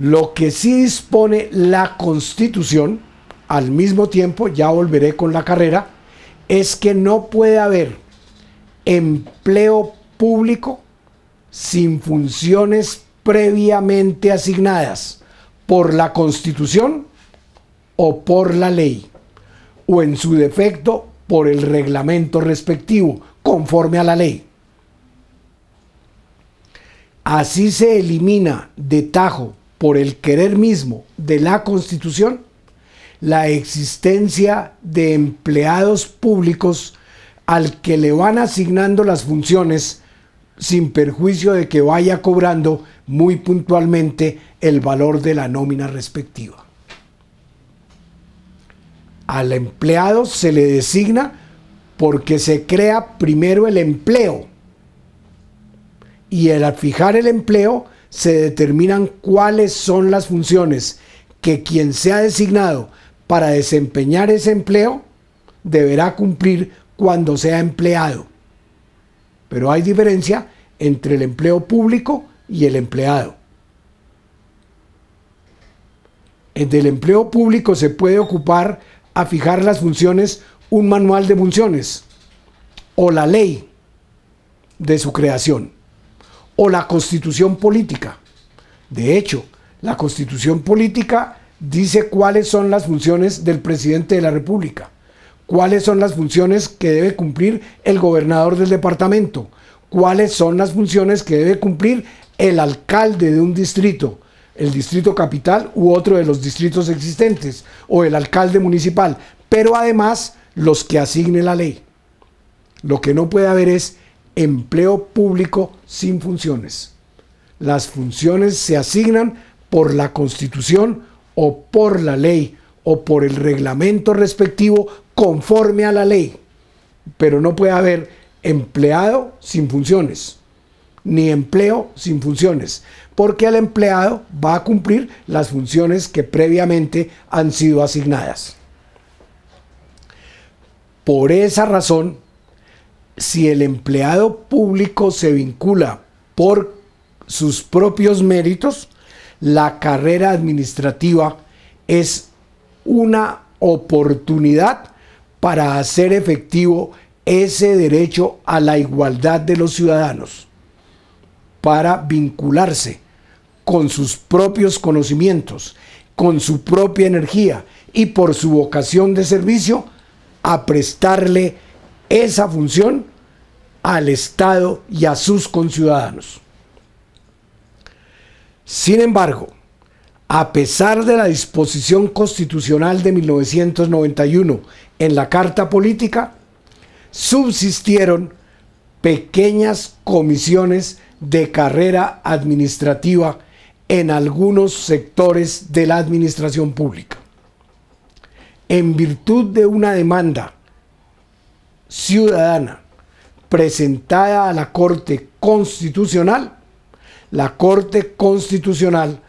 Lo que sí dispone la Constitución, al mismo tiempo, ya volveré con la carrera, es que no puede haber empleo público sin funciones previamente asignadas por la Constitución o por la ley, o en su defecto por el reglamento respectivo, conforme a la ley. Así se elimina de tajo por el querer mismo de la Constitución la existencia de empleados públicos al que le van asignando las funciones sin perjuicio de que vaya cobrando muy puntualmente el valor de la nómina respectiva. Al empleado se le designa porque se crea primero el empleo y al fijar el empleo se determinan cuáles son las funciones que quien sea designado para desempeñar ese empleo deberá cumplir cuando sea empleado. Pero hay diferencia entre el empleo público y el empleado. En el empleo público se puede ocupar a fijar las funciones un manual de funciones o la ley de su creación o la constitución política. De hecho, la constitución política dice cuáles son las funciones del presidente de la República, cuáles son las funciones que debe cumplir el gobernador del departamento, cuáles son las funciones que debe cumplir el alcalde de un distrito, el distrito capital u otro de los distritos existentes, o el alcalde municipal, pero además los que asigne la ley. Lo que no puede haber es empleo público sin funciones. Las funciones se asignan por la constitución o por la ley o por el reglamento respectivo conforme a la ley. Pero no puede haber empleado sin funciones, ni empleo sin funciones, porque el empleado va a cumplir las funciones que previamente han sido asignadas. Por esa razón, si el empleado público se vincula por sus propios méritos, la carrera administrativa es una oportunidad para hacer efectivo ese derecho a la igualdad de los ciudadanos, para vincularse con sus propios conocimientos, con su propia energía y por su vocación de servicio a prestarle esa función al Estado y a sus conciudadanos. Sin embargo, a pesar de la disposición constitucional de 1991 en la Carta Política, subsistieron pequeñas comisiones de carrera administrativa en algunos sectores de la administración pública. En virtud de una demanda ciudadana presentada a la Corte Constitucional, la Corte Constitucional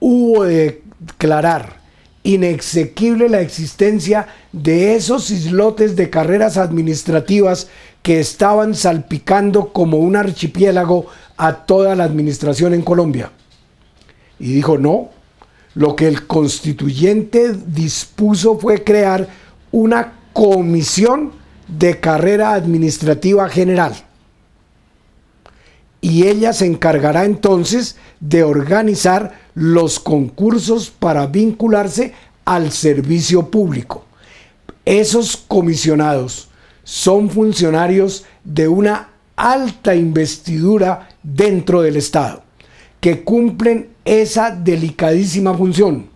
hubo de declarar inexequible la existencia de esos islotes de carreras administrativas que estaban salpicando como un archipiélago a toda la administración en Colombia. Y dijo, no, lo que el constituyente dispuso fue crear una comisión de carrera administrativa general. Y ella se encargará entonces de organizar los concursos para vincularse al servicio público. Esos comisionados son funcionarios de una alta investidura dentro del Estado, que cumplen esa delicadísima función.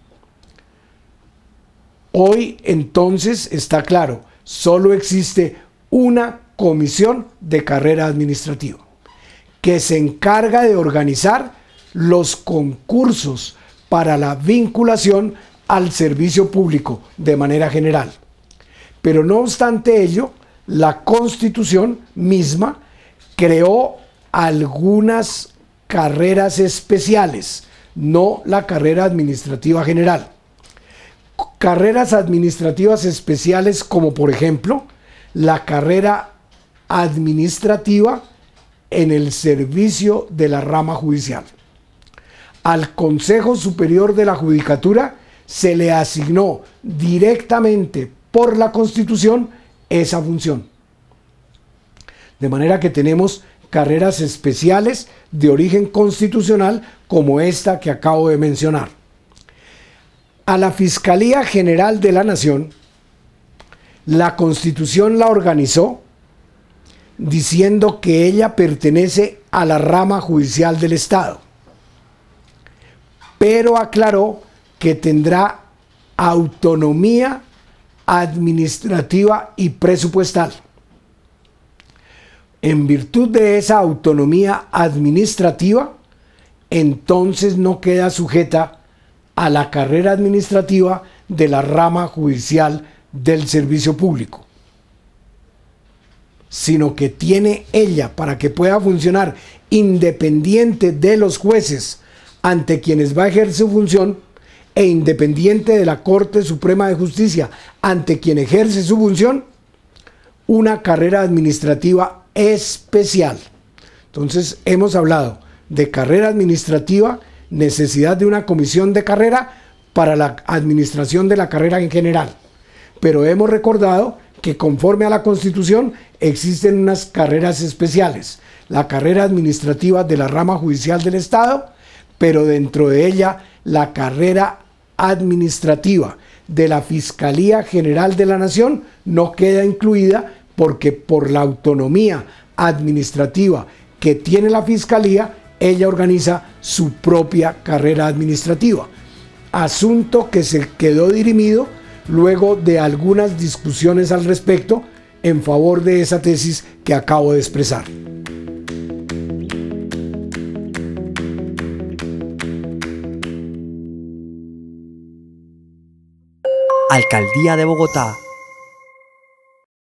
Hoy entonces está claro, solo existe una comisión de carrera administrativa que se encarga de organizar los concursos para la vinculación al servicio público de manera general. Pero no obstante ello, la constitución misma creó algunas carreras especiales, no la carrera administrativa general. Carreras administrativas especiales como por ejemplo la carrera administrativa en el servicio de la rama judicial. al Consejo Superior de la Judicatura se le asignó directamente por la Constitución esa función. De manera que tenemos carreras especiales de origen constitucional como esta que acabo de mencionar. A la Fiscalía General de la Nación, la Constitución la organizó diciendo que ella pertenece a la rama judicial del Estado, pero aclaró que tendrá autonomía administrativa y presupuestal. En virtud de esa autonomía administrativa, entonces no queda sujeta a la carrera administrativa de la rama judicial del servicio público sino que tiene ella para que pueda funcionar independiente de los jueces ante quienes va a ejercer su función e independiente de la Corte Suprema de Justicia ante quien ejerce su función, una carrera administrativa especial. Entonces hemos hablado de carrera administrativa, necesidad de una comisión de carrera para la administración de la carrera en general. Pero hemos recordado que conforme a la Constitución existen unas carreras especiales. La carrera administrativa de la rama judicial del Estado, pero dentro de ella la carrera administrativa de la Fiscalía General de la Nación no queda incluida porque por la autonomía administrativa que tiene la Fiscalía, ella organiza su propia carrera administrativa. Asunto que se quedó dirimido luego de algunas discusiones al respecto en favor de esa tesis que acabo de expresar. Alcaldía de Bogotá